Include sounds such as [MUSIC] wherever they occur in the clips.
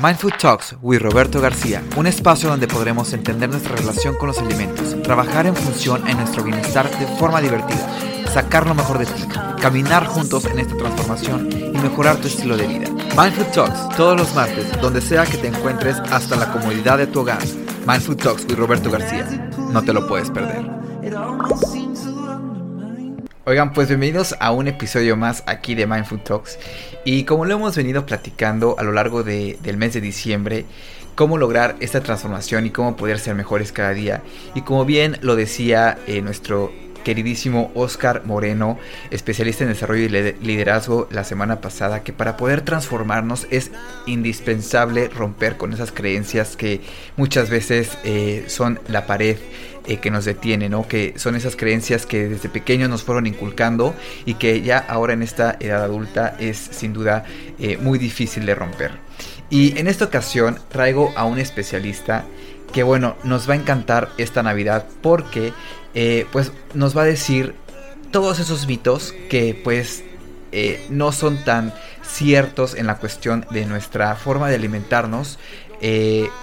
Mindful Talks with Roberto García, un espacio donde podremos entender nuestra relación con los alimentos, trabajar en función en nuestro bienestar de forma divertida, sacar lo mejor de ti, caminar juntos en esta transformación y mejorar tu estilo de vida. Mindful Talks, todos los martes, donde sea que te encuentres hasta la comodidad de tu hogar. Mindful Talks with Roberto García, no te lo puedes perder. Oigan, pues bienvenidos a un episodio más aquí de Mindful Talks. Y como lo hemos venido platicando a lo largo del mes de diciembre, cómo lograr esta transformación y cómo poder ser mejores cada día. Y como bien lo decía eh, nuestro queridísimo Oscar Moreno, especialista en desarrollo y liderazgo la semana pasada, que para poder transformarnos es indispensable romper con esas creencias que muchas veces eh, son la pared eh, que nos detiene, ¿no? Que son esas creencias que desde pequeños nos fueron inculcando y que ya ahora en esta edad adulta es sin duda eh, muy difícil de romper. Y en esta ocasión traigo a un especialista que bueno, nos va a encantar esta Navidad porque eh, pues nos va a decir todos esos mitos que pues no son tan ciertos en la cuestión de nuestra forma de alimentarnos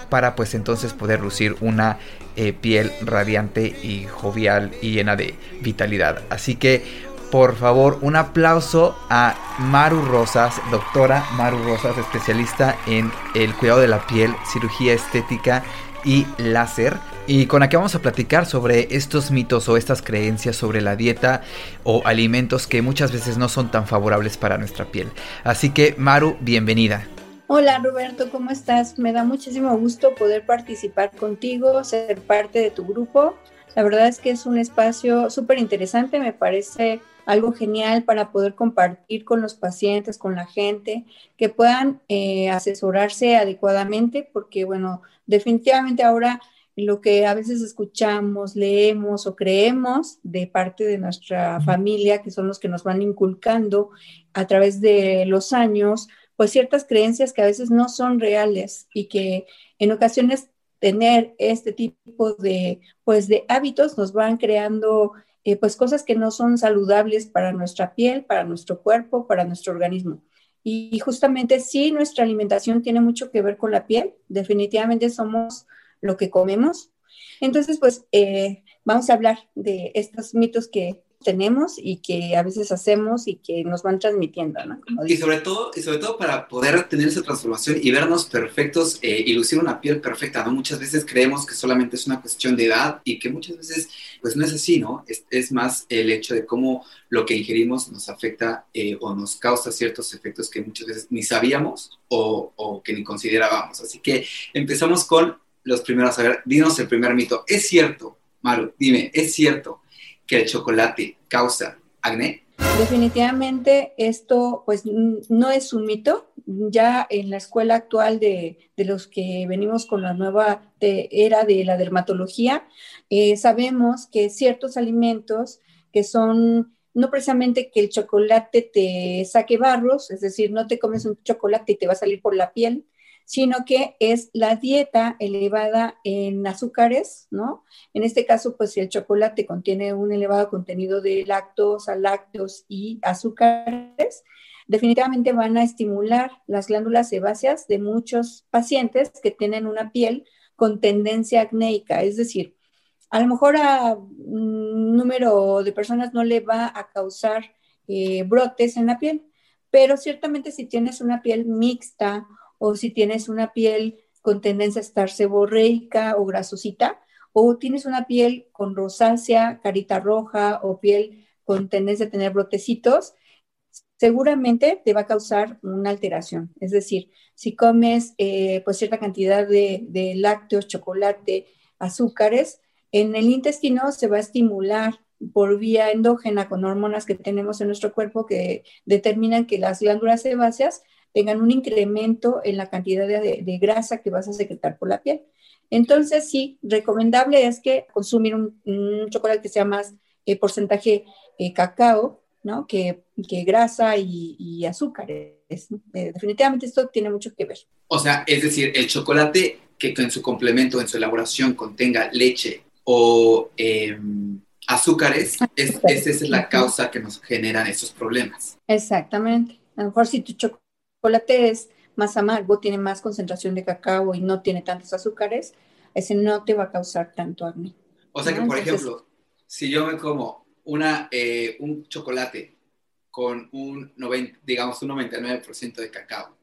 para pues entonces poder lucir una eh, piel radiante y jovial y llena de vitalidad. Así que, por favor, un aplauso a Maru Rosas, doctora Maru Rosas, especialista en el cuidado de la piel, cirugía estética y láser. Y con la que vamos a platicar sobre estos mitos o estas creencias sobre la dieta o alimentos que muchas veces no son tan favorables para nuestra piel. Así que, Maru, bienvenida. Hola Roberto, ¿cómo estás? Me da muchísimo gusto poder participar contigo, ser parte de tu grupo. La verdad es que es un espacio súper interesante, me parece algo genial para poder compartir con los pacientes, con la gente, que puedan eh, asesorarse adecuadamente, porque bueno, definitivamente ahora lo que a veces escuchamos, leemos o creemos de parte de nuestra familia, que son los que nos van inculcando a través de los años, pues ciertas creencias que a veces no son reales y que en ocasiones tener este tipo de, pues, de hábitos nos van creando eh, pues cosas que no son saludables para nuestra piel, para nuestro cuerpo, para nuestro organismo. Y, justamente sí, nuestra alimentación tiene mucho que ver con la piel. Definitivamente somos lo que comemos. Entonces, pues eh, vamos a hablar de estos mitos que, tenemos y que a veces hacemos y que nos van transmitiendo, ¿no? y sobre todo, y sobre todo para poder tener esa transformación y vernos perfectos eh, y lucir una piel perfecta, ¿no? Muchas veces creemos que solamente es una cuestión de edad y que muchas veces, pues no es así, ¿no? Es, es más el hecho de cómo lo que ingerimos nos afecta eh, o nos causa ciertos efectos que muchas veces ni sabíamos o, o que ni considerábamos. Así que empezamos con los primeros. A ver, dinos el primer mito. ¿Es cierto, Maru? Dime, ¿es cierto que el chocolate causa acné? Definitivamente esto pues no es un mito. Ya en la escuela actual de, los que venimos con la nueva era de la dermatología, eh, sabemos que ciertos alimentos que son no precisamente que el chocolate te saque barros, es decir, no te comes un chocolate y te va a salir por la piel, sino que es la dieta elevada en azúcares, ¿no? En este caso, pues si el chocolate contiene un elevado contenido de lactosa, lácteos y azúcares, definitivamente van a estimular las glándulas sebáceas de muchos pacientes que tienen una piel con tendencia acnéica, es decir, a lo mejor a un número de personas no le va a causar eh, brotes en la piel, pero ciertamente si tienes una piel mixta o si tienes una piel con tendencia a estar seborreica o grasosita, o tienes una piel con rosácea, carita roja o piel con tendencia a tener brotecitos, seguramente te va a causar una alteración. Es decir, si comes eh, pues cierta cantidad de, de lácteos, chocolate, azúcares, en el intestino se va a estimular por vía endógena con hormonas que tenemos en nuestro cuerpo que determinan que las glándulas sebáceas tengan un incremento en la cantidad de, grasa que vas a secretar por la piel. Entonces, sí, recomendable es que consumir un, chocolate que sea más eh, porcentaje eh, cacao, ¿no? Que, grasa y, azúcares. Eh, definitivamente esto tiene mucho que ver. O sea, es decir, el chocolate que en su complemento, en su elaboración, contenga leche o em, azúcares, es, esa es la causa que nos generan esos problemas. Exactamente. A lo mejor si tu chocolate chocolate es más amargo, tiene más concentración de cacao y no tiene tantos azúcares, ese no te va a causar tanto acné. O sea que, por ejemplo, si yo me como una, eh, un chocolate con un 90, digamos un 99% de cacao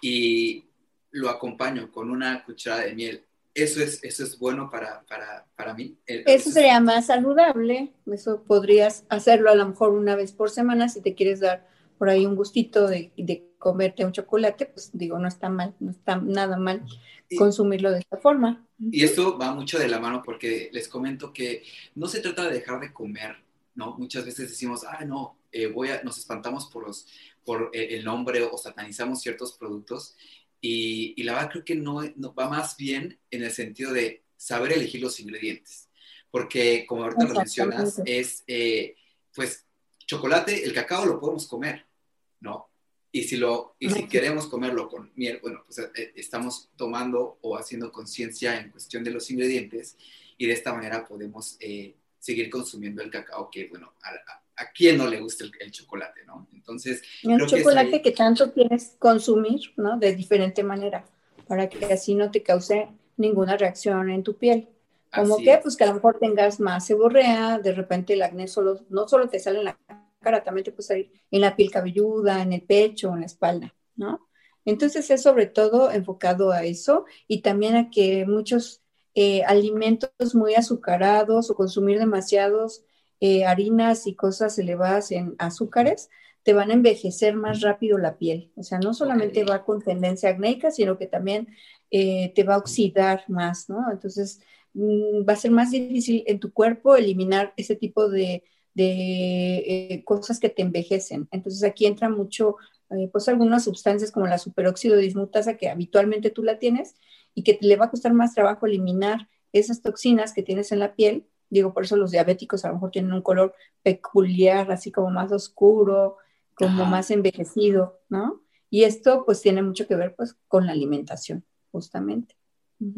y lo acompaño con una cucharada de miel, ¿eso es, eso es bueno para, para, para mí? Eso sería más saludable, eso podrías hacerlo a lo mejor una vez por semana si te quieres dar por ahí un gustito de, de comerte un chocolate, pues digo, no está mal, no está nada mal consumirlo de esta forma. Y esto va mucho de la mano porque les comento que no se trata de dejar de comer, ¿no? Muchas veces decimos, ah, no, eh, voy a, nos espantamos por, los, por eh, el nombre o satanizamos ciertos productos y, y la verdad creo que no, no, va más bien en el sentido de saber elegir los ingredientes. Porque como ahorita lo mencionas, es, eh, pues, chocolate, el cacao lo podemos comer, ¿no? Y si, lo, y si queremos comerlo con miel, bueno, pues eh, estamos tomando o haciendo conciencia en cuestión de los ingredientes y de esta manera podemos eh, seguir consumiendo el cacao que, bueno, a, a quién no le gusta el, chocolate, ¿no? Entonces... El chocolate que, tanto quieres consumir, ¿no? De diferente manera, para que así no te cause ninguna reacción en tu piel. Como que, pues que a lo mejor tengas más seborrea, de repente el acné solo, no solo te sale en la cara, también te puede salir en la piel cabelluda, en el pecho, en la espalda, ¿no? Entonces es sobre todo enfocado a eso y también a que muchos eh, alimentos muy azucarados o consumir demasiados eh, harinas y cosas elevadas en azúcares te van a envejecer más rápido la piel. O sea, no solamente va con tendencia acnéica, sino que también eh, te va a oxidar más, ¿no? Entonces mm, va a ser más difícil en tu cuerpo eliminar ese tipo de de eh, cosas que te envejecen. Entonces aquí entra mucho, eh, pues algunas sustancias como la superóxido dismutasa que habitualmente tú la tienes y que le va a costar más trabajo eliminar esas toxinas que tienes en la piel. Digo, por eso los diabéticos a lo mejor tienen un color peculiar, así como más oscuro, como más envejecido, ¿no? Y esto pues tiene mucho que ver pues con la alimentación, justamente.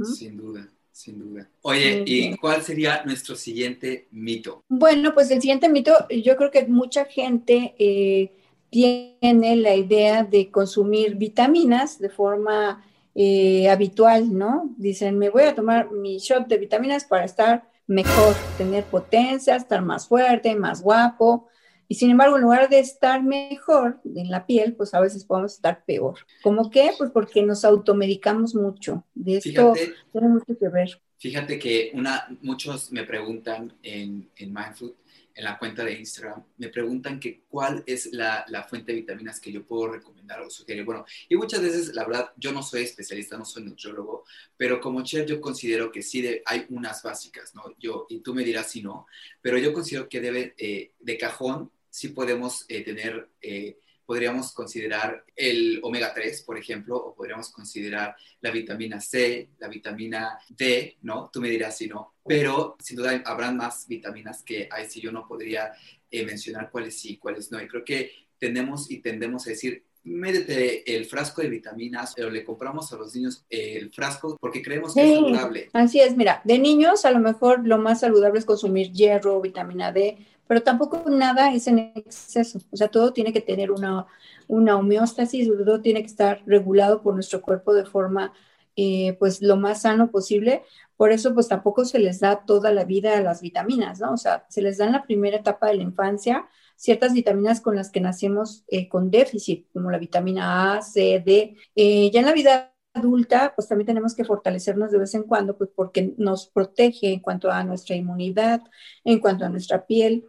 Sin duda. Sin duda. Oye, ¿y cuál sería nuestro siguiente mito? Bueno, pues el siguiente mito, yo creo que mucha gente eh, tiene la idea de consumir vitaminas de forma eh, habitual, ¿no? Dicen, me voy a tomar mi shot de vitaminas para estar mejor, tener potencia, estar más fuerte, más guapo. Y sin embargo, en lugar de estar mejor en la piel, pues a veces podemos estar peor. ¿Cómo qué? Pues porque nos automedicamos mucho. De esto tiene mucho que ver. Fíjate que una, muchos me preguntan en, en Mindfood, en la cuenta de Instagram, me preguntan que cuál es la, la, fuente de vitaminas que yo puedo recomendar o sugerir. Bueno, y muchas veces, la verdad, yo no soy especialista, no soy nutriólogo, pero como chef yo considero que sí de, hay unas básicas, ¿no? Yo, y tú me dirás si no, pero yo considero que debe eh, de cajón sí podemos eh, tener, eh, podríamos considerar el omega 3, por ejemplo, o podríamos considerar la vitamina C, la vitamina D, ¿no? Tú me dirás si no, pero sin duda habrán más vitaminas que ahí sí yo no podría eh, mencionar cuáles sí, cuáles no. Y creo que tenemos y tendemos a decir, médete el frasco de vitaminas, pero le compramos a los niños el frasco porque creemos que es saludable. Así es, mira, de niños a lo mejor lo más saludable es consumir hierro, vitamina D, pero tampoco nada es en exceso. O sea, todo tiene que tener una, una homeostasis, todo tiene que estar regulado por nuestro cuerpo de forma, eh, pues, lo más sano posible. Por eso, pues, tampoco se les da toda la vida a las vitaminas, ¿no? O sea, se les da en la primera etapa de la infancia ciertas vitaminas con las que nacemos eh, con déficit, como la vitamina A, C, D. Eh, ya en la vida adulta, pues también tenemos que fortalecernos de vez en cuando, pues porque nos protege en cuanto a nuestra inmunidad, en cuanto a nuestra piel.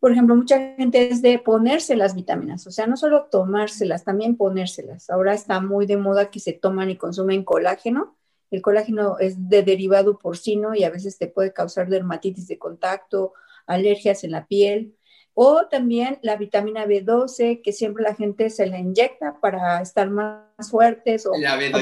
Por ejemplo, mucha gente es de ponerse las vitaminas, o sea, no solo tomárselas, también ponérselas. Ahora está muy de moda que se toman y consumen colágeno. El colágeno es de derivado porcino y a veces te puede causar dermatitis de contacto, alergias en la piel. O también la vitamina B12, que siempre la gente se la inyecta para estar más fuertes o,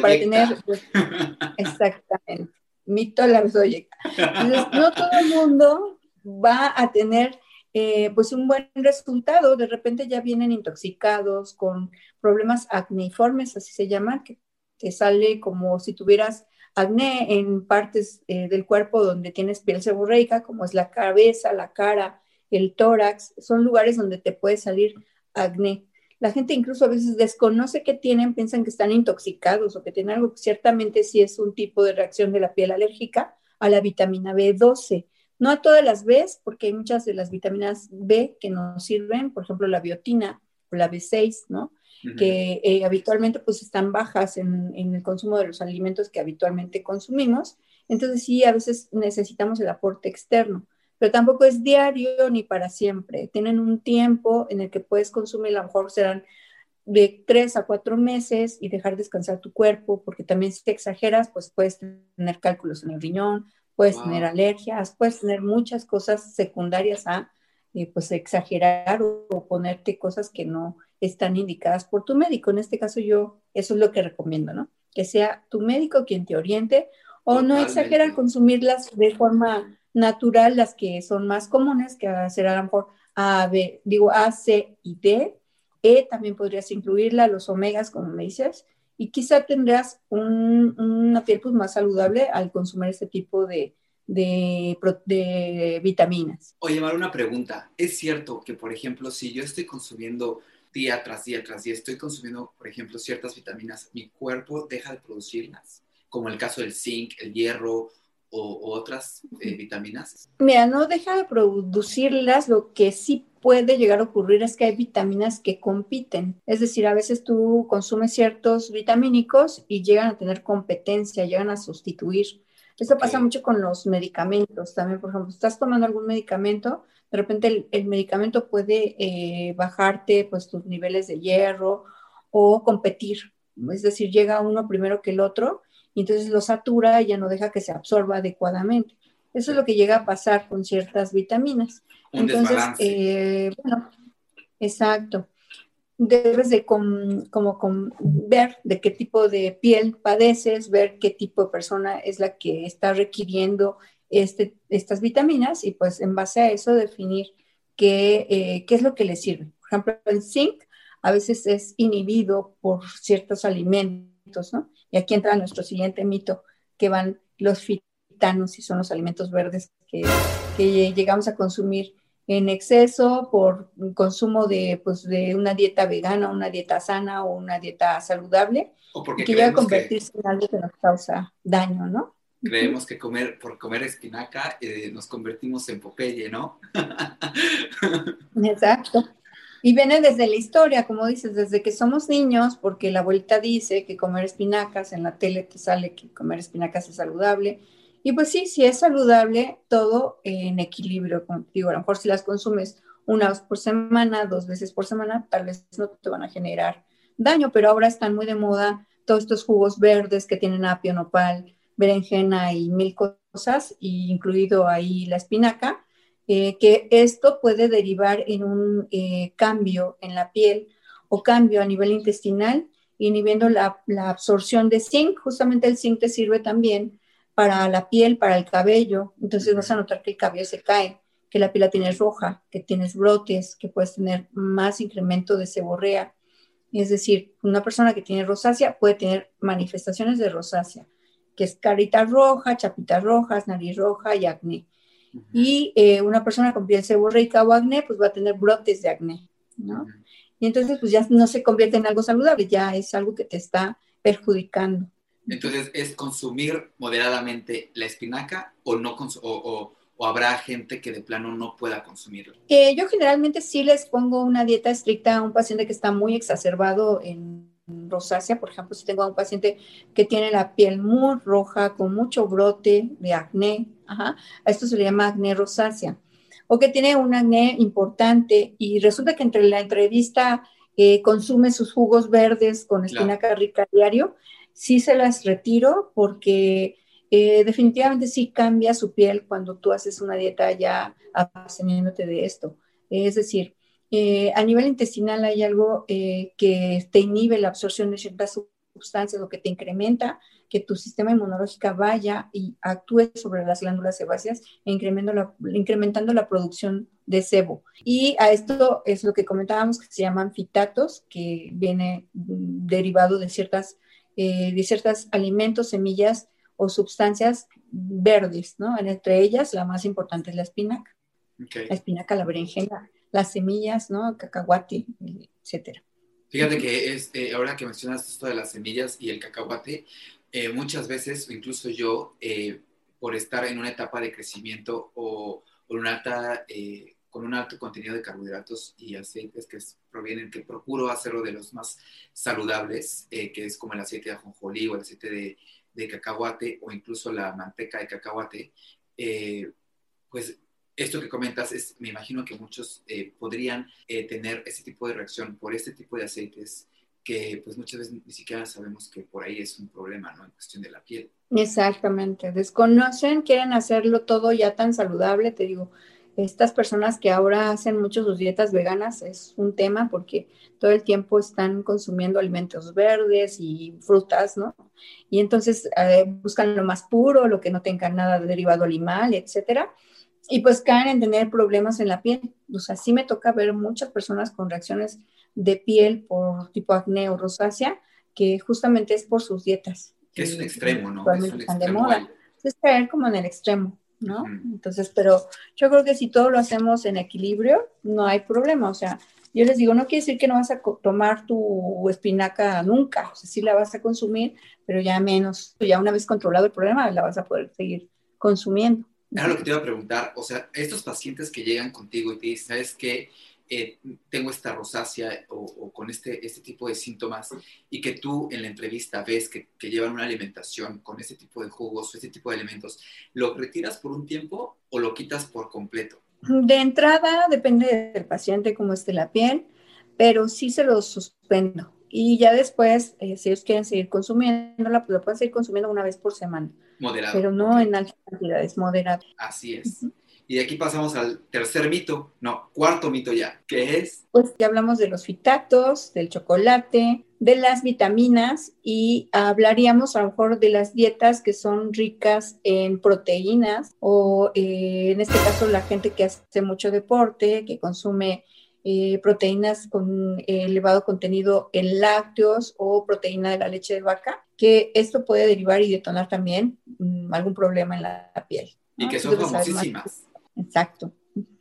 para tener. Pues, [LAUGHS] exactamente. Mito la B12. Entonces, no todo el mundo va a tener eh, pues un buen resultado. De repente ya vienen intoxicados con problemas acneiformes, así se llama, que te sale como si tuvieras acné en partes eh, del cuerpo donde tienes piel seborreica, como es la cabeza, la cara, el tórax, son lugares donde te puede salir acné. la gente incluso a veces desconoce que tienen, piensan que están intoxicados o que tienen algo, ciertamente sí es un tipo de reacción de la piel alérgica a la vitamina B12. No a todas las B, porque hay muchas de las vitaminas B que nos sirven, por ejemplo, la biotina o la B6, ¿no? Que eh, habitualmente pues están bajas en, en, el consumo de los alimentos que habitualmente consumimos. Entonces sí, a veces necesitamos el aporte externo, pero tampoco es diario ni para siempre. Tienen un tiempo en el que puedes consumir, a lo mejor serán de tres a cuatro meses y dejar descansar tu cuerpo, porque también si te exageras, pues puedes tener cálculos en el riñón, puedes tener alergias, puedes tener muchas cosas secundarias a eh, pues exagerar o, ponerte cosas que no están indicadas por tu médico. En este caso yo, eso es lo que recomiendo, ¿no? Que sea tu médico quien te oriente o no exagerar consumirlas de forma natural, las que son más comunes, que será a lo mejor A, B, digo A, C y D. E también podrías incluirla, los omegas, como me dices, y quizá tendrás una piel pues, más saludable al consumir este tipo de, de, vitaminas. Oye, Mar, una pregunta. ¿Es cierto que, por ejemplo, si yo estoy consumiendo día tras día tras día, estoy consumiendo, por ejemplo, ciertas vitaminas, mi cuerpo deja de producirlas? Como el caso del zinc, el hierro o, otras eh, vitaminas? Mira, no deja de producirlas, lo que sí puede llegar a ocurrir es que hay vitaminas que compiten. Es decir, a veces tú consumes ciertos vitamínicos y llegan a tener competencia, llegan a sustituir. Esto pasa mucho con los medicamentos también. Por ejemplo, estás tomando algún medicamento, de repente el, medicamento puede eh, bajarte pues tus niveles de hierro o competir. Es decir, llega uno primero que el otro y entonces lo satura y ya no deja que se absorba adecuadamente. Eso es lo que llega a pasar con ciertas vitaminas. entonces, eh, bueno, exacto. Debes de como ver de qué tipo de piel padeces, ver qué tipo de persona es la que está requiriendo este, estas vitaminas y pues en base a eso definir qué, eh, qué es lo que le sirve. Por ejemplo, el zinc a veces es inhibido por ciertos alimentos, ¿no? Y aquí entra nuestro siguiente mito, que van los fitanos y son los alimentos verdes que, llegamos a consumir en exceso por consumo de, pues, de una dieta vegana, una dieta sana o una dieta saludable, o porque que llega a convertirse en algo que nos causa daño, ¿no? Creemos que comer, por comer espinaca eh, nos convertimos en Popeye, ¿no? [LAUGHS] Exacto. Y viene desde la historia, como dices, desde que somos niños, porque la abuelita dice que comer espinacas, en la tele te sale que comer espinacas es saludable. Y pues sí, si es saludable, todo en equilibrio. Como digo, a lo mejor si las consumes una vez por semana, dos veces por semana, tal vez no te van a generar daño, pero ahora están muy de moda todos estos jugos verdes que tienen apio, nopal, berenjena y mil cosas, incluido ahí la espinaca eh, que esto puede derivar en un eh, cambio en la piel o cambio a nivel intestinal, inhibiendo la, absorción de zinc. Justamente el zinc te sirve también para la piel, para el cabello. Entonces vas a notar que el cabello se cae, que la piel la tienes roja, que tienes brotes, que puedes tener más incremento de seborrea. Es decir, una persona que tiene rosácea puede tener manifestaciones de rosácea, que es carita roja, chapitas rojas, nariz roja y acné. Y eh, una persona con piel seborreica o acné, pues va a tener brotes de acné, ¿no? Y entonces, pues ya no se convierte en algo saludable, ya es algo que te está perjudicando. Entonces, ¿es consumir moderadamente la espinaca o no o, o, habrá gente que de plano no pueda consumirla? Eh, yo generalmente sí les pongo una dieta estricta a un paciente que está muy exacerbado en rosácea, por ejemplo, si tengo a un paciente que tiene la piel muy roja, con mucho brote de acné, ajá, a esto se le llama acné rosácea, o que tiene un acné importante y resulta que entre la entrevista eh, consume sus jugos verdes con espinaca rica diario, sí se las retiro porque eh, definitivamente sí cambia su piel cuando tú haces una dieta ya absteniéndote de esto. Es decir, eh, a nivel intestinal hay algo eh, que te inhibe la absorción de ciertas sustancias, lo que te incrementa que tu sistema inmunológico vaya y actúe sobre las glándulas sebáceas incrementando la, incrementando la producción de sebo. Y a esto es lo que comentábamos que se llaman fitatos, que viene derivado de ciertas, eh, de ciertos alimentos, semillas o sustancias verdes, ¿no? Entre ellas, la más importante es la espinaca. La espinaca, la berenjena, las semillas, ¿no? Cacahuate, etcétera. Fíjate que es, eh, ahora que mencionas esto de las semillas y el cacahuate, eh, muchas veces, incluso yo, eh, por estar en una etapa de crecimiento o, con un alto contenido de carbohidratos y aceites que provienen, que procuro hacerlo de los más saludables, que es como el aceite de ajonjolí o el aceite de, de cacahuate o incluso la manteca de cacahuate, pues esto que comentas es, me imagino que muchos eh, podrían eh, tener ese tipo de reacción por este tipo de aceites que pues muchas veces ni siquiera sabemos que por ahí es un problema, ¿no? En cuestión de la piel. Exactamente, desconocen, quieren hacerlo todo ya tan saludable, te digo, estas personas que ahora hacen mucho sus dietas veganas es un tema porque todo el tiempo están consumiendo alimentos verdes y frutas, ¿no? Y entonces eh, buscan lo más puro, lo que no tenga nada de derivado animal, etcétera y pues caen en tener problemas en la piel. O sea, sí me toca ver muchas personas con reacciones de piel por tipo acné o rosácea, que justamente es por sus dietas. Que es un extremo, ¿no? Es un extremo de moda. Es caer como en el extremo, ¿no? Entonces, pero yo creo que si todo lo hacemos en equilibrio, no hay problema. O sea, yo les digo, no quiere decir que no vas a tomar tu espinaca nunca. O sea, sí la vas a consumir, pero ya menos. Ya una vez controlado el problema, la vas a poder seguir consumiendo. Era lo que te iba a preguntar, o sea, estos pacientes que llegan contigo y te dicen, ¿sabes qué? Eh, tengo esta rosácea o, con este, este tipo de síntomas y que tú en la entrevista ves que, que, llevan una alimentación con este tipo de jugos o este tipo de elementos, ¿lo retiras por un tiempo o lo quitas por completo? De entrada depende del paciente, cómo esté la piel, pero sí se lo suspendo. Y ya después, eh, si ellos quieren seguir consumiéndola, pues la pueden seguir consumiendo una vez por semana. Moderado. Pero no en altas cantidades, moderado. Así es. Y de aquí pasamos al tercer mito, no, cuarto mito ya, que es... Pues ya hablamos de los fitatos, del chocolate, de las vitaminas y hablaríamos a lo mejor de las dietas que son ricas en proteínas o eh, en este caso la gente que hace mucho deporte, que consume eh, proteínas con elevado contenido en lácteos o proteína de la leche de vaca, que esto puede derivar y detonar también mm, algún problema en la, piel. Y que son famosísimas. Exacto.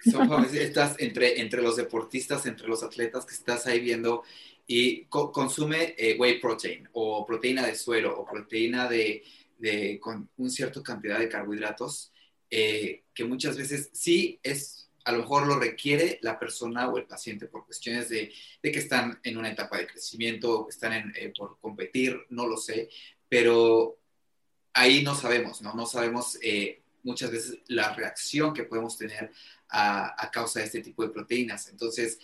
Son famosísimas entre, entre los deportistas, entre los atletas que estás ahí viendo y consume eh, whey protein o proteína de suero o proteína de, de con un cierto cantidad de carbohidratos eh, que muchas veces sí es a lo mejor lo requiere la persona o el paciente por cuestiones de, que están en una etapa de crecimiento o que están en, eh, por competir, no lo sé, pero ahí no sabemos, ¿no? No sabemos eh, muchas veces la reacción que podemos tener a, causa de este tipo de proteínas. Entonces,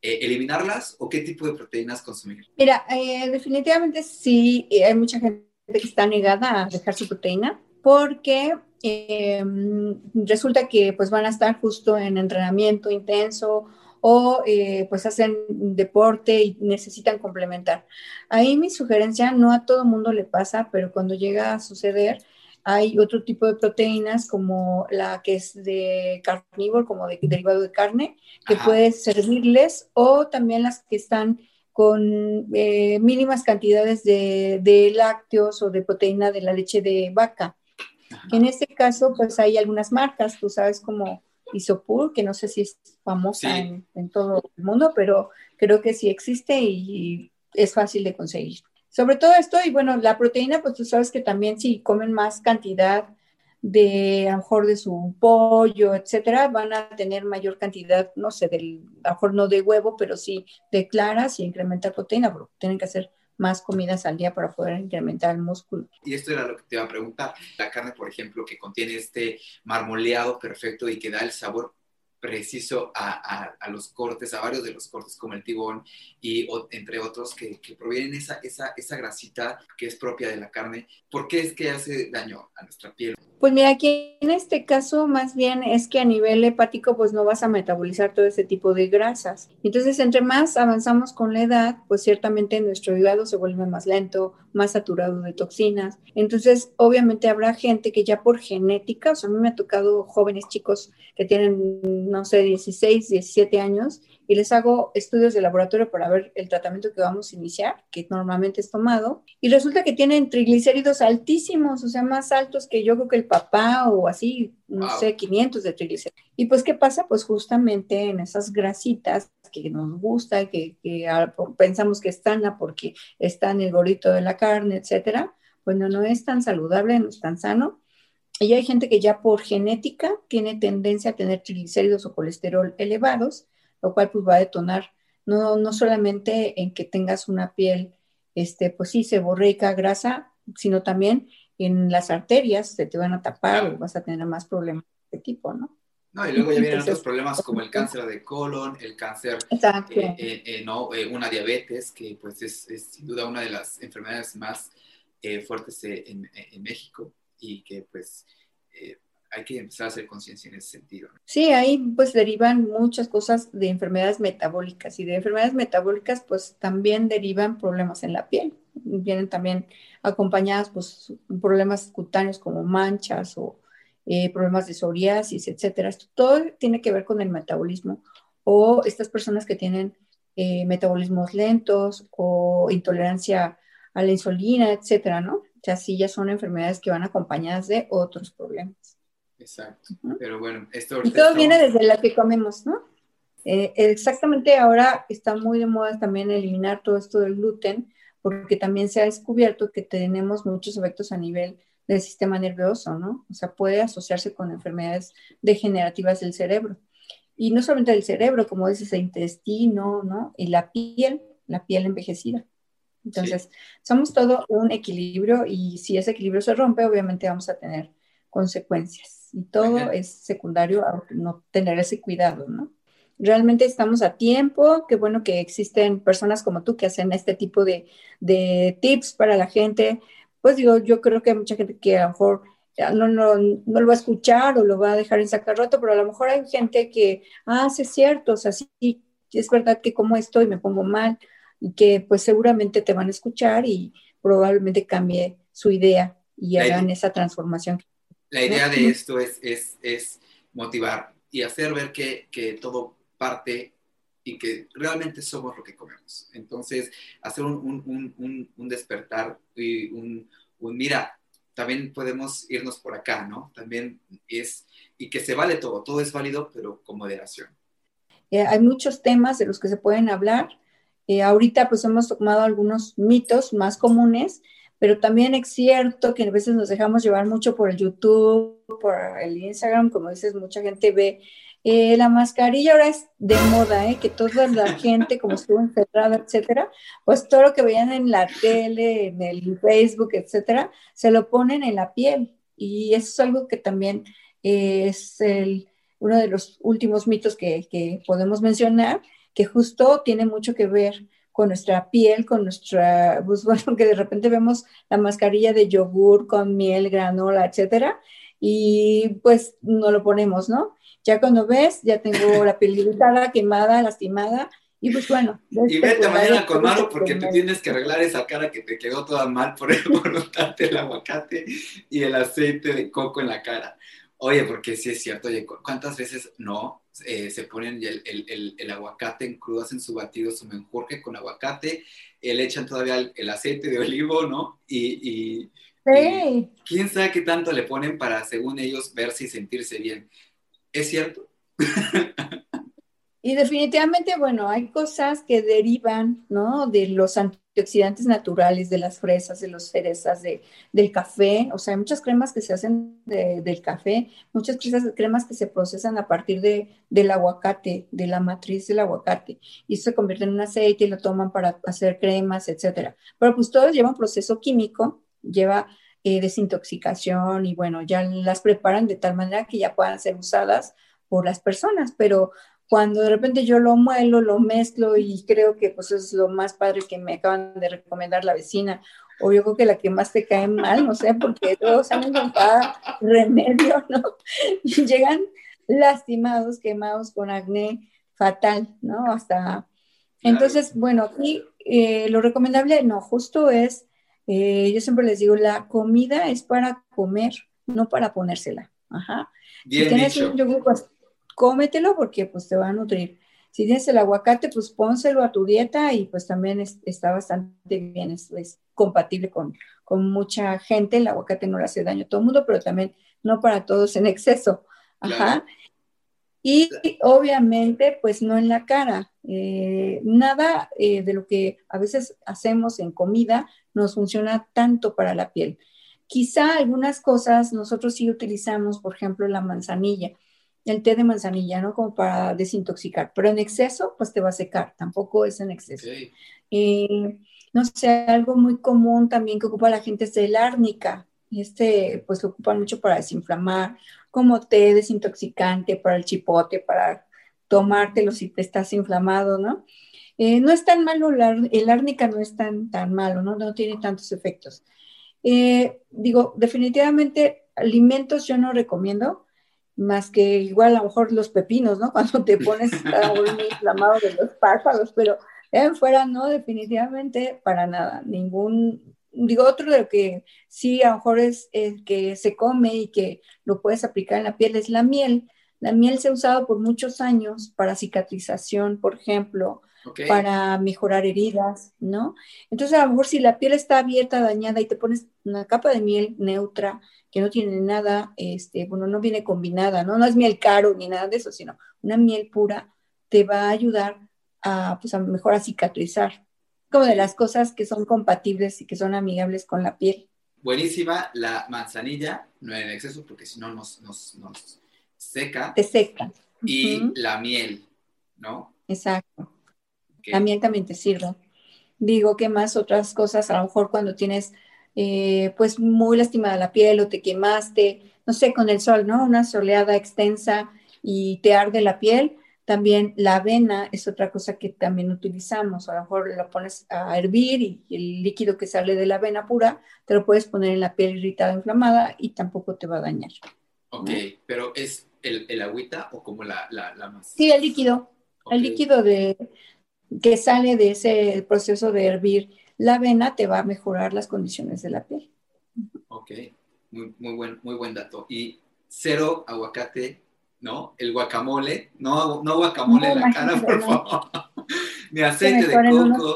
eh, ¿eliminarlas o qué tipo de proteínas consumir? Mira, definitivamente sí, hay mucha gente que está negada a dejar su proteína porque Em, resulta que pues van a estar justo en entrenamiento intenso o eh, pues hacen deporte y necesitan complementar. Ahí mi sugerencia, no a todo mundo le pasa, pero cuando llega a suceder, hay otro tipo de proteínas como la que es de carnívoro, como de derivado de carne, que puede servirles, o también las que están con eh, mínimas cantidades de, de, lácteos o de proteína de la leche de vaca. En este caso, pues hay algunas marcas, tú sabes, como Isopur, que no sé si es famosa en, todo el mundo, pero creo que sí existe y, es fácil de conseguir. Sobre todo esto, y bueno, la proteína, pues tú sabes que también si comen más cantidad de, a lo mejor de su pollo, etcétera, van a tener mayor cantidad, no sé, del, a lo mejor no de huevo, pero sí de claras y incrementar proteína, porque tienen que hacer más comidas al día para poder incrementar el músculo. Y esto era lo que te iba a preguntar. La carne, por ejemplo, que contiene este marmoleado perfecto y que da el sabor preciso a, los cortes, a varios de los cortes como el tibón y entre otros que, que provienen esa, esa, esa grasita que es propia de la carne. ¿Por qué es que hace daño a nuestra piel? Pues mira, aquí en este caso más bien es que a nivel hepático pues no vas a metabolizar todo ese tipo de grasas. Entonces, entre más avanzamos con la edad, pues ciertamente nuestro hígado se vuelve más lento, más saturado de toxinas. Entonces, obviamente habrá gente que ya por genética, o sea, a mí me ha tocado jóvenes chicos que tienen, no sé, 16, 17 años y les hago estudios de laboratorio para ver el tratamiento que vamos a iniciar, que normalmente es tomado, y resulta que tienen triglicéridos altísimos, o sea, más altos que yo creo que el papá o así, no sé, 500 de triglicéridos. Y pues, ¿qué pasa? Pues justamente en esas grasitas que nos gusta, que, pensamos que es sana porque está en el gorrito de la carne, etcétera, bueno, no es tan saludable, no es tan sano. Y hay gente que ya por genética tiene tendencia a tener triglicéridos o colesterol elevados, lo cual pues va a detonar no, no solamente en que tengas una piel, este, pues sí, seborreica, grasa, sino también en las arterias se te van a tapar o vas a tener más problemas de este tipo, ¿no? No, y luego ya vienen otros problemas como el [LAUGHS] cáncer de colon, el cáncer, eh, eh, eh, no, una diabetes, que pues es, es, sin duda una de las enfermedades más fuertes en, en, México y que pues hay que empezar a hacer conciencia en ese sentido. Sí, ahí pues derivan muchas cosas de enfermedades metabólicas y de enfermedades metabólicas pues también derivan problemas en la piel. Vienen también acompañadas pues problemas cutáneos como manchas o eh, problemas de psoriasis, etcétera. Esto todo tiene que ver con el metabolismo o estas personas que tienen eh, metabolismos lentos o intolerancia a la insulina, etcétera, ¿no? O sea, sí ya son enfermedades que van acompañadas de otros problemas. Exacto. Pero bueno, esto... Y todo viene desde la que comemos, ¿no? Eh, exactamente ahora está muy de moda también eliminar todo esto del gluten, porque también se ha descubierto que tenemos muchos efectos a nivel del sistema nervioso, ¿no? O sea, puede asociarse con enfermedades degenerativas del cerebro. Y no solamente del cerebro, como dices, el intestino, ¿no? Y la piel, la piel envejecida. Entonces, somos todo un equilibrio y si ese equilibrio se rompe, obviamente vamos a tener consecuencias y todo es secundario a no tener ese cuidado, ¿no? Realmente estamos a tiempo, qué bueno que existen personas como tú que hacen este tipo de, de tips para la gente. Pues digo, yo creo que hay mucha gente que a lo mejor no, no, no, lo va a escuchar o lo va a dejar en sacarroto, pero a lo mejor hay gente que, ah, sí es cierto, o sea, sí, es verdad que como estoy me pongo mal y que pues seguramente te van a escuchar y probablemente cambie su idea y hagan esa transformación. La idea de esto es, es, es motivar y hacer ver que, que, todo parte y que realmente somos lo que comemos. Entonces, hacer un, un, un, un despertar y un, mira, también podemos irnos por acá, ¿no? También es, y que se vale todo, todo es válido, pero con moderación. Eh, hay muchos temas de los que se pueden hablar. Eh, ahorita pues hemos tomado algunos mitos más comunes pero también es cierto que a veces nos dejamos llevar mucho por el YouTube, por el Instagram, como dices, mucha gente ve. Eh, la mascarilla ahora es de moda, ¿eh? que toda la [LAUGHS] gente, como estuvo encerrada, etcétera, pues todo lo que veían en la tele, en el Facebook, etcétera, se lo ponen en la piel. Y eso es algo que también es el, uno de los últimos mitos que, que podemos mencionar, que justo tiene mucho que ver con nuestra piel, con nuestra, pues [LAUGHS] bueno, que de repente vemos la mascarilla de yogur con miel, granola, etcétera, y pues no lo ponemos, ¿no? Ya cuando ves, ya tengo [LAUGHS] la piel irritada, quemada, lastimada, y pues bueno. Y vete mañana con Maru porque te tienes que arreglar esa cara que te quedó toda mal por, el, por el aguacate y el aceite de coco en la cara. Oye, porque sí es cierto, oye, ¿cuántas veces no eh, se ponen el, el, el, aguacate en crudo, hacen su batido, su menjurje con aguacate, eh, le echan todavía el, aceite de olivo, ¿no? Y, y, quién sabe qué tanto le ponen para, según ellos, verse y sentirse bien. ¿Es cierto? Y definitivamente, bueno, hay cosas que derivan, ¿no? De los antioxidantes naturales, de las fresas, de las cerezas, de, del café. O sea, hay muchas cremas que se hacen del café, muchas cremas que se procesan a partir de, del aguacate, de la matriz del aguacate. Y se convierte en un aceite y lo toman para hacer cremas, etcétera. Pero pues todo lleva un proceso químico, lleva eh, desintoxicación y bueno, ya las preparan de tal manera que ya puedan ser usadas por las personas, pero cuando de repente yo lo muelo, lo mezclo y creo que pues es lo más padre que me acaban de recomendar la vecina, o yo creo que la que más te cae mal, no sé, porque todos han encontrado remedio, ¿no? [LAUGHS] Y llegan lastimados, quemados con acné fatal, ¿no? Hasta... Entonces, bueno, aquí eh, lo recomendable, no, justo es, eh, yo siempre les digo, la comida es para comer, no para ponérsela. Ajá. Bien si tienes un yogur, pues, cómetelo porque pues te va a nutrir. Si tienes el aguacate, pues pónselo a tu dieta y pues también está bastante bien, es, compatible con, con, mucha gente. El aguacate no le hace daño a todo el mundo, pero también no para todos en exceso. Ajá. Y obviamente, pues no en la cara. Eh, nada eh, de lo que a veces hacemos en comida nos funciona tanto para la piel. Quizá algunas cosas nosotros sí utilizamos, por ejemplo, la manzanilla, el té de manzanilla, ¿no? Como para desintoxicar, pero en exceso, pues te va a secar, tampoco es en exceso. Eh, no sé, algo muy común también que ocupa la gente es el árnica, y este pues lo ocupan mucho para desinflamar, como té desintoxicante para el chipote, para tomártelo si te estás inflamado, ¿no? Eh, no es tan malo, el árnica no es tan, tan malo, ¿no? No tiene tantos efectos. Eh, digo, definitivamente alimentos yo no recomiendo, más que igual a lo mejor los pepinos, ¿no? [LAUGHS] Cuando te pones muy inflamado de los párpados, pero en fuera no, definitivamente para nada, ningún, digo, otro de lo que sí a lo mejor es que se come y que lo puedes aplicar en la piel es la miel. La miel se ha usado por muchos años para cicatrización, por ejemplo, para mejorar heridas, ¿no? Entonces, a lo mejor si la piel está abierta, dañada y te pones una capa de miel neutra, que no tiene nada, este, bueno, no viene combinada, ¿no? No es miel caro ni nada de eso, sino una miel pura, te va a ayudar a, pues, a mejor a cicatrizar, como de las cosas que son compatibles y que son amigables con la piel. Buenísima la manzanilla, no en exceso porque si no nos, nos, nos, seca. Te seca. Y la miel, ¿no? Exacto. Miel también te sirve. Digo, ¿qué más otras cosas? A lo mejor cuando tienes eh, pues muy lastimada la piel o te quemaste, no sé, con el sol, ¿no? Una soleada extensa y te arde la piel, también la avena es otra cosa que también utilizamos. A lo mejor lo pones a hervir y el líquido que sale de la avena pura te lo puedes poner en la piel irritada, inflamada y tampoco te va a dañar. Ok, pero ¿es el, agüita o como la, la, más? Sí, el líquido. El líquido de, que sale de ese proceso de hervir la avena te va a mejorar las condiciones de la piel. Ok, muy, muy, buen, muy buen dato. Y cero aguacate ¿no? El guacamole, no, no guacamole en la cara, por favor. [LAUGHS] Ni aceite de coco.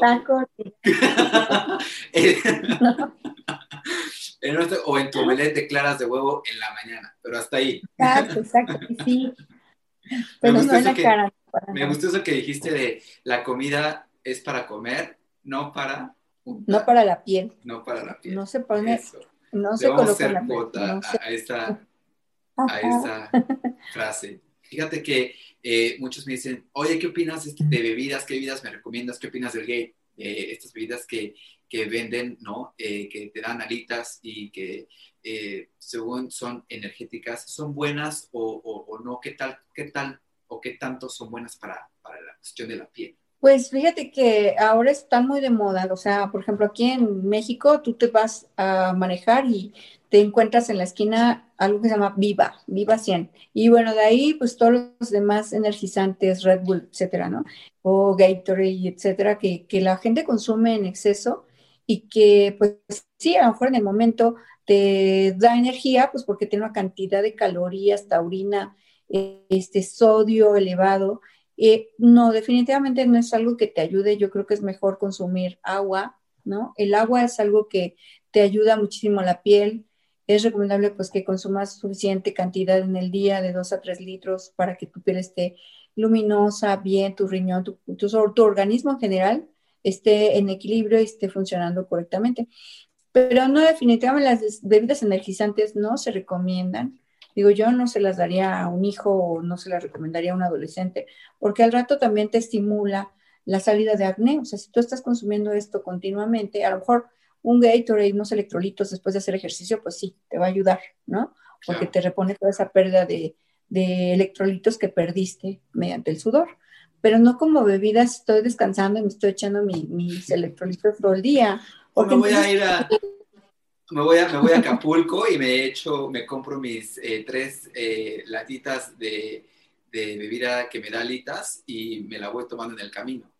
o en tu omelette claras de huevo en la mañana, pero hasta ahí. Exacto, exacto, sí. [LAUGHS] Pero no en la cara. Me gustó eso que dijiste de la comida es para comer, no para... No para la piel. No para la piel. No se pone... No se coloca la piel. No a, esta a esa [LAUGHS] frase. Fíjate que eh, muchos me dicen, oye, ¿qué opinas de bebidas? ¿Qué bebidas me recomiendas? ¿Qué opinas del gay? Eh, estas bebidas que, que venden, ¿no? Eh, que te dan alitas y que según son energéticas, ¿son buenas o, o, no? ¿Qué tal, qué tal o qué tanto son buenas para, para la cuestión de la piel? Pues fíjate que ahora están muy de moda, o sea, por ejemplo, aquí en México tú te vas a manejar y te encuentras en la esquina algo que se llama Viva, Viva 100. Y bueno, de ahí pues todos los demás energizantes, Red Bull, etcétera, ¿no? O Gatorade, etcétera, que, que la gente consume en exceso y que pues sí, a lo mejor en el momento te da energía, pues porque tiene una cantidad de calorías, taurina, este sodio elevado. Eh, no, definitivamente no es algo que te ayude, yo creo que es mejor consumir agua, ¿no? El agua es algo que te ayuda muchísimo a la piel, es recomendable pues que consumas suficiente cantidad en el día de 2 a 3 litros para que tu piel esté luminosa, bien, tu riñón, tu, tu, organismo en general esté en equilibrio y esté funcionando correctamente. Pero no, definitivamente las bebidas energizantes no se recomiendan. Digo, yo no se las daría a un hijo o no se las recomendaría a un adolescente, porque al rato también te estimula la salida de acné. O sea, si tú estás consumiendo esto continuamente, a lo mejor un Gatorade, unos electrolitos después de hacer ejercicio, pues sí, te va a ayudar, ¿no? Porque te repone toda esa pérdida de, electrolitos que perdiste mediante el sudor. Pero no como bebidas, estoy descansando y me estoy echando mis electrolitos todo el día. me voy a ir a... Me voy, a, me voy a Acapulco y me echo, me compro mis eh, tres eh, latitas de, de bebida que me da alitas y me la voy tomando en el camino.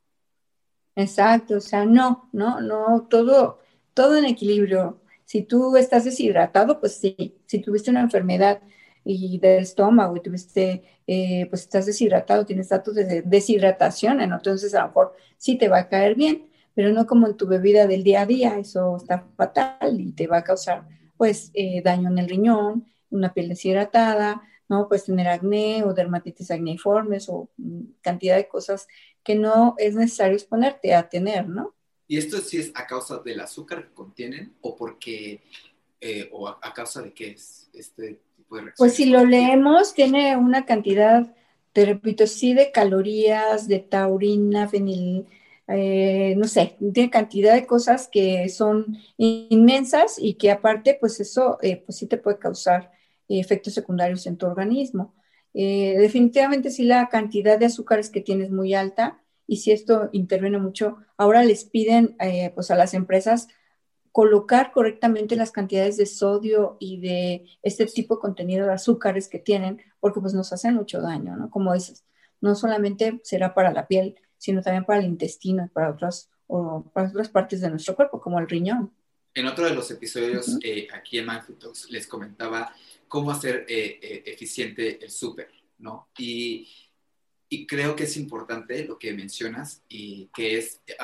Exacto, o sea, no, no, no, todo, todo en equilibrio. Si tú estás deshidratado, pues sí. Si tuviste una enfermedad y del estómago y tuviste, eh, pues estás deshidratado, tienes datos de deshidratación, entonces a lo mejor sí te va a caer bien, pero no como en tu bebida del día a día, eso está fatal y te va a causar pues eh, daño en el riñón, una piel deshidratada, ¿no? Pues tener acné o dermatitis acneiformes o mm, cantidad de cosas que no es necesario exponerte a tener, ¿no? ¿Y esto sí es a causa del azúcar que contienen o porque, eh, o a, causa de qué es este tipo de reacción? Pues si lo leemos, tiene una cantidad, te repito, sí de calorías, de taurina, fenil, eh, no sé, tiene cantidad de cosas que son inmensas y que aparte, pues eso, eh, pues sí te puede causar efectos secundarios en tu organismo. definitivamente si la cantidad de azúcares que tienes muy alta, y si esto interviene mucho, ahora les piden eh, pues a las empresas colocar correctamente las cantidades de sodio y de este tipo de contenido de azúcares que tienen, porque pues nos hacen mucho daño, ¿no? Como dices, no solamente será para la piel, sino también para el intestino y para otras, o para otras partes de nuestro cuerpo, como el riñón. En otro de los episodios eh, aquí en Mindful Talks les comentaba cómo hacer eh, eficiente el súper, ¿no? Y y creo que es importante lo que mencionas y que es eh,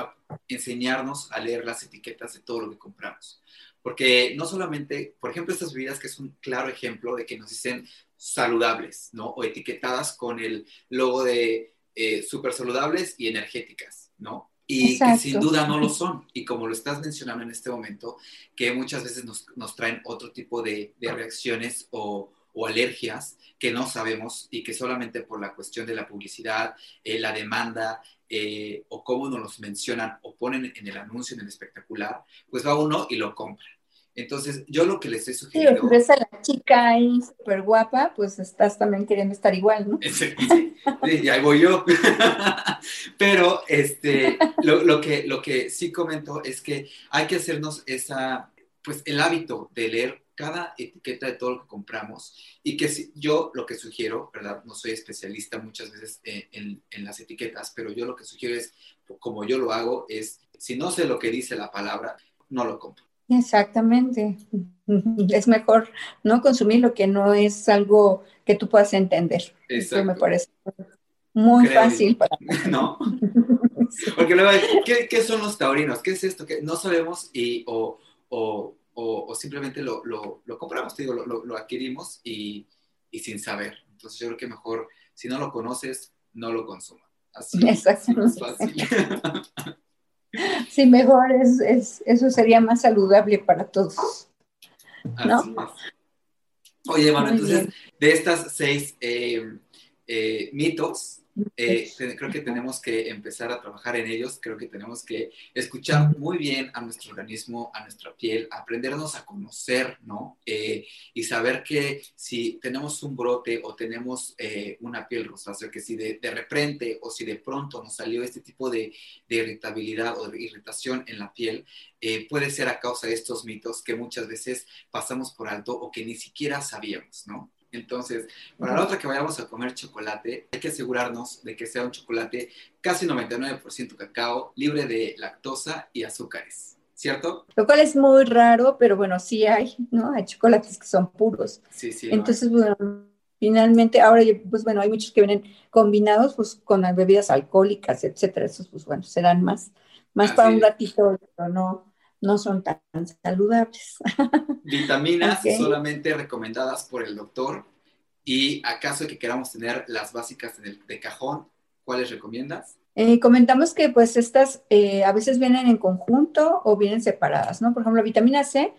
enseñarnos a leer las etiquetas de todo lo que compramos. Porque no solamente, por ejemplo, estas bebidas que es un claro ejemplo de que nos dicen saludables, ¿no? O etiquetadas con el logo de eh, súper saludables y energéticas, ¿no? Y que sin duda no lo son. Y como lo estás mencionando en este momento, que muchas veces nos, nos traen otro tipo de, de reacciones o, o alergias que no sabemos y que solamente por la cuestión de la publicidad, eh, la demanda eh, o cómo nos los mencionan o ponen en el anuncio, en el espectacular, pues va uno y lo compra. Entonces, yo lo que les estoy sugiriendo... Si ves a la chica ahí súper guapa, pues estás también queriendo estar igual, ¿no? Sí, sí, ahí voy yo. [LAUGHS] Pero este, lo, lo, que, lo que sí comento es que hay que hacernos esa, pues el hábito de leer cada etiqueta de todo lo que compramos y que si, yo lo que sugiero, ¿verdad? No soy especialista muchas veces en, en, las etiquetas, pero yo lo que sugiero es, como yo lo hago, es, si no sé lo que dice la palabra, no lo compro. Exactamente. [LAUGHS] Es mejor no consumir lo que no es algo que tú puedas entender. Eso me parece muy fácil para [LAUGHS] ¿No? [LAUGHS] Porque luego, ¿qué, ¿qué, son los taurinos? ¿Qué es esto? que no sabemos y, o, o o, simplemente lo, lo, compramos, digo, lo, adquirimos y, y, sin saber. Entonces yo creo que mejor, si no lo conoces, no lo consumas. Así es fácil. Sí, mejor es, es, eso sería más saludable para todos. ¿no? Oye, bueno, entonces, de estas seis eh, eh, mitos, eh, creo que tenemos que empezar a trabajar en ellos, creo que tenemos que escuchar muy bien a nuestro organismo, a nuestra piel, aprendernos a conocer, ¿no? Eh, y saber que si tenemos un brote o tenemos eh, una piel rosácea, que si de, repente o si de pronto nos salió este tipo de, de irritabilidad o de irritación en la piel, puede ser a causa de estos mitos que muchas veces pasamos por alto o que ni siquiera sabíamos, ¿no? Entonces, para la otra que vayamos a comer chocolate, hay que asegurarnos de que sea un chocolate casi 99% cacao, libre de lactosa y azúcares, ¿cierto? Lo cual es muy raro, pero bueno, sí hay, ¿no? Hay chocolates que son puros. Sí, sí. Entonces, bueno, finalmente, ahora, pues bueno, hay muchos que vienen combinados pues con las bebidas alcohólicas, etcétera. Esos, pues bueno, serán más, más para un ratito, pero no, no son tan saludables. [LAUGHS] Vitaminas solamente recomendadas por el doctor. Y acaso que queramos tener las básicas de cajón, ¿cuáles recomiendas? Eh, comentamos que pues estas eh, a veces vienen en conjunto o vienen separadas, ¿no? Por ejemplo, la vitamina C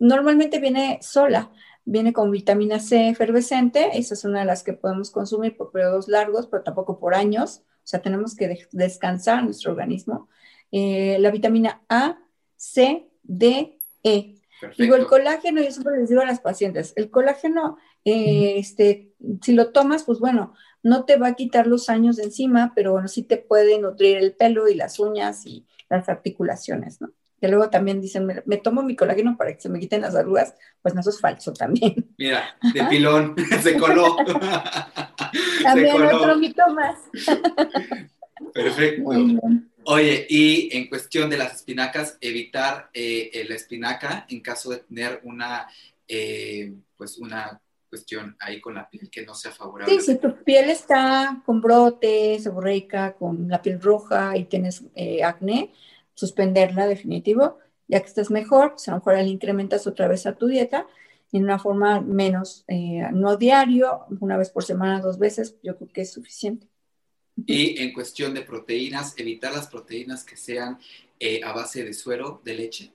normalmente viene sola, viene con vitamina C efervescente, esa es una de las que podemos consumir por periodos largos, pero tampoco por años, o sea, tenemos que descansar nuestro organismo. Eh, la vitamina A C, D, E. Digo, el colágeno, yo siempre les digo a las pacientes, el colágeno, eh, este, si lo tomas, pues bueno, no te va a quitar los años de encima, pero bueno, sí te puede nutrir el pelo y las uñas y las articulaciones, ¿no? Que luego también dicen, me, tomo mi colágeno para que se me quiten las arrugas, pues no, eso es falso también. Mira, de pilón, [LAUGHS] se coló. también otro mito más. Perfecto. Oye, y en cuestión de las espinacas, evitar eh, la espinaca en caso de tener una, eh, pues una cuestión ahí con la piel que no sea favorable. Sí, si tu piel está con brotes, seborreica, con la piel roja y tienes eh, acné, suspenderla definitivo. Ya que estás mejor, pues a lo mejor le incrementas otra vez a tu dieta en una forma menos, eh, no diario, una vez por semana, dos veces, yo creo que es suficiente. Y en cuestión de proteínas, evitar las proteínas que sean eh, a base de suero de leche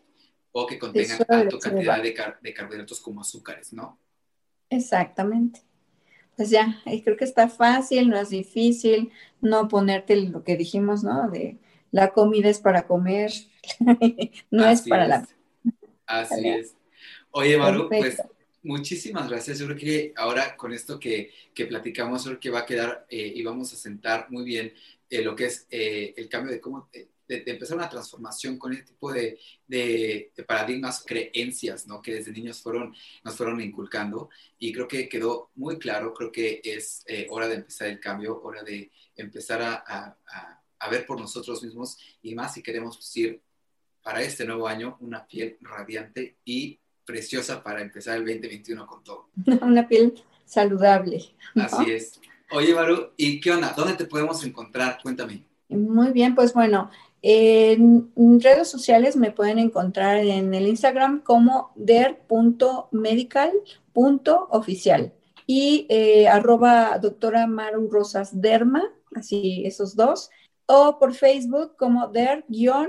o que contengan alta cantidad de, de, carbohidratos como azúcares, ¿no? Exactamente. Pues ya, creo que está fácil, no es difícil, no ponerte lo que dijimos, ¿no? De la comida es para comer, [LAUGHS] no es para la... Así es. Oye, Maru, pues muchísimas gracias. Yo creo que ahora con esto que, que platicamos, creo que va a quedar eh, y vamos a sentar muy bien eh, lo que es eh, el cambio de cómo... De, empezar una transformación con este tipo de, de, paradigmas, creencias, ¿no? Que desde niños fueron, nos fueron inculcando y creo que quedó muy claro, creo que es hora de empezar el cambio, hora de empezar a, a, a ver por nosotros mismos y más si queremos decir para este nuevo año una piel radiante y preciosa para empezar el 2021 con todo. [LAUGHS] Una piel saludable. Así es. Oye, Maru, ¿y qué onda? ¿Dónde te podemos encontrar? Cuéntame. Muy bien, pues bueno, en redes sociales me pueden encontrar en el Instagram como der.medical.oficial y eh, arroba doctora Maru Rosas Derma, así esos dos, o por Facebook como der-medio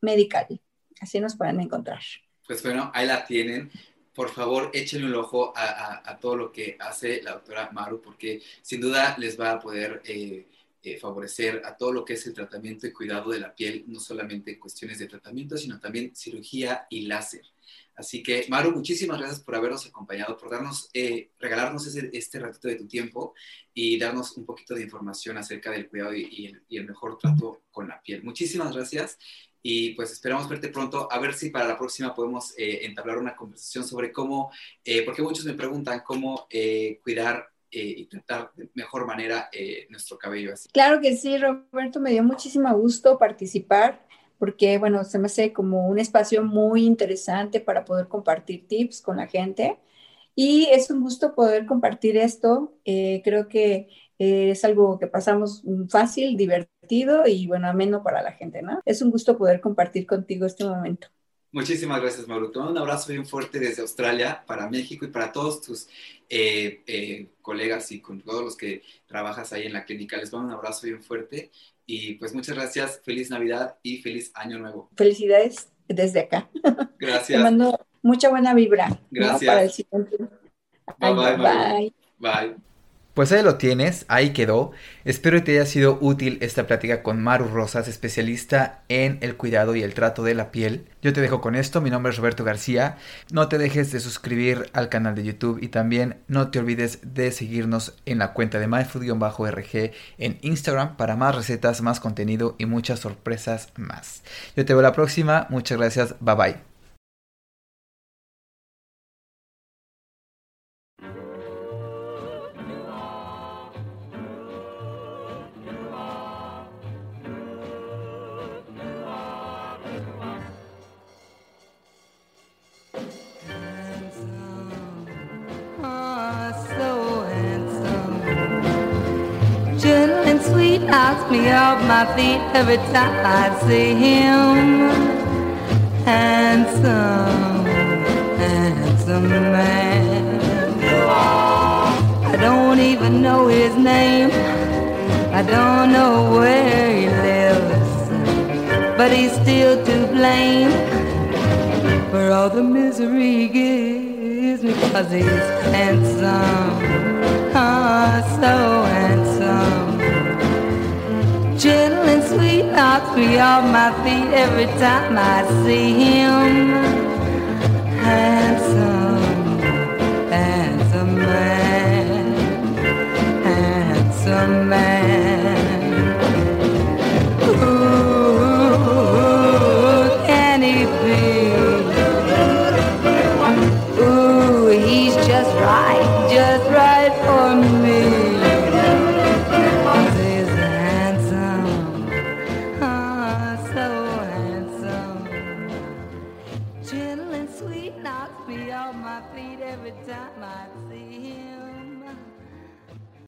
medical. Así nos pueden encontrar pues bueno, ahí la tienen. Por favor, échenle un ojo a, todo lo que hace la doctora Maru, porque sin duda les va a poder eh, eh, favorecer a todo lo que es el tratamiento y cuidado de la piel, no solamente en cuestiones de tratamiento, sino también cirugía y láser. Así que, Maru, muchísimas gracias por habernos acompañado, por darnos, eh, regalarnos este ratito de tu tiempo y darnos un poquito de información acerca del cuidado y, el, y el mejor trato con la piel. Muchísimas gracias y pues esperamos verte pronto, a ver si para la próxima podemos eh, entablar una conversación sobre cómo, eh, porque muchos me preguntan cómo eh, cuidar y tratar de mejor manera nuestro cabello así. Claro que sí, Roberto, me dio muchísimo gusto participar porque, bueno, se me hace como un espacio muy interesante para poder compartir tips con la gente. Y es un gusto poder compartir esto. creo que es algo que pasamos fácil, divertido y bueno, ameno para la gente, ¿no? Es un gusto poder compartir contigo este momento. Muchísimas gracias, Mauro. Un abrazo bien fuerte desde Australia para México y para todos tus eh, eh, colegas y con todos los que trabajas ahí en la clínica. Les mando un abrazo bien fuerte y pues muchas gracias. Feliz Navidad y feliz Año Nuevo. Felicidades desde acá. [LAUGHS] Gracias. Te mando mucha buena vibra. Gracias. Para el siguiente. Bye, bye, bye. Bye. Pues ahí lo tienes, ahí quedó. Espero que te haya sido útil esta plática con Maru Rosas, especialista en el cuidado y el trato de la piel. Yo te dejo con esto, mi nombre es Roberto García. No te dejes de suscribir al canal de YouTube y también no te olvides de seguirnos en la cuenta de myfood-rg en Instagram para más recetas, más contenido y muchas sorpresas más. Yo te veo la próxima, muchas gracias, bye bye. Knocks me off my feet every time I see him. Handsome, handsome man. I don't even know his name. I don't know where he lives, but he's still to blame for all the misery he gives me. Cause he's handsome, so handsome gentle and sweet knocks me off my feet every time I see him. Handsome, handsome man, handsome man.